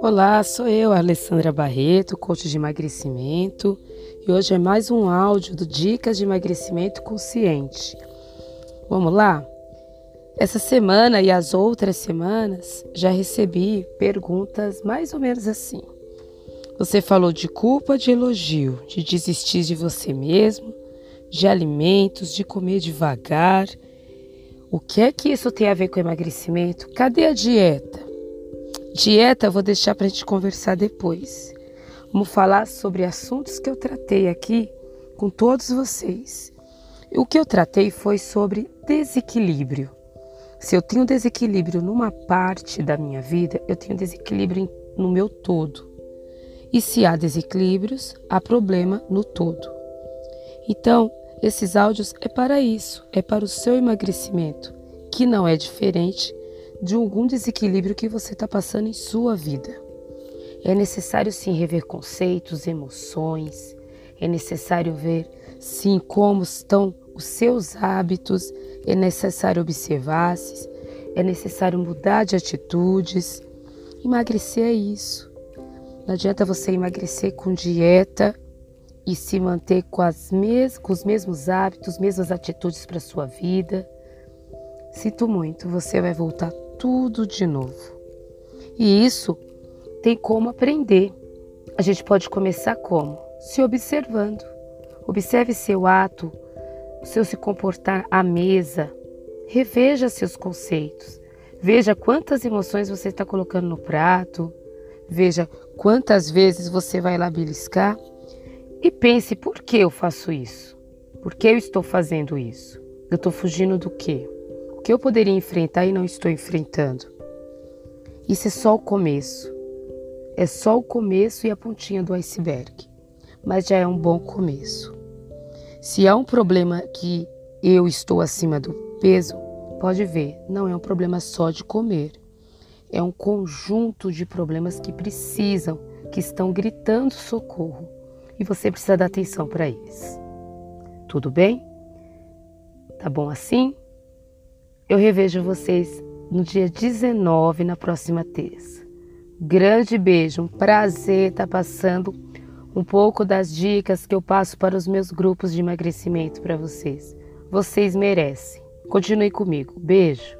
Olá, sou eu, Alessandra Barreto, coach de emagrecimento, e hoje é mais um áudio do Dicas de Emagrecimento Consciente. Vamos lá? Essa semana e as outras semanas já recebi perguntas mais ou menos assim. Você falou de culpa, de elogio, de desistir de você mesmo, de alimentos, de comer devagar. O que é que isso tem a ver com emagrecimento? Cadê a dieta? Dieta eu vou deixar para a gente conversar depois. Vamos falar sobre assuntos que eu tratei aqui com todos vocês. O que eu tratei foi sobre desequilíbrio. Se eu tenho desequilíbrio numa parte da minha vida, eu tenho desequilíbrio no meu todo. E se há desequilíbrios, há problema no todo. Então, esses áudios é para isso, é para o seu emagrecimento, que não é diferente de algum desequilíbrio que você está passando em sua vida. É necessário sim rever conceitos, emoções, é necessário ver sim como estão os seus hábitos, é necessário observar-se, é necessário mudar de atitudes. Emagrecer é isso. Não adianta você emagrecer com dieta e se manter com, as mes com os mesmos hábitos, mesmas atitudes para sua vida. Sinto muito, você vai voltar tudo de novo. E isso tem como aprender. A gente pode começar como? Se observando. Observe seu ato, seu se comportar à mesa. Reveja seus conceitos. Veja quantas emoções você está colocando no prato. Veja quantas vezes você vai lá beliscar. E pense por que eu faço isso? Por que eu estou fazendo isso? Eu estou fugindo do quê? que eu poderia enfrentar e não estou enfrentando. Isso é só o começo. É só o começo e a pontinha do iceberg, mas já é um bom começo. Se há um problema que eu estou acima do peso, pode ver, não é um problema só de comer. É um conjunto de problemas que precisam, que estão gritando socorro e você precisa dar atenção para eles. Tudo bem? Tá bom assim? Eu revejo vocês no dia 19, na próxima terça. Grande beijo, um prazer estar passando um pouco das dicas que eu passo para os meus grupos de emagrecimento para vocês. Vocês merecem. Continue comigo. Beijo.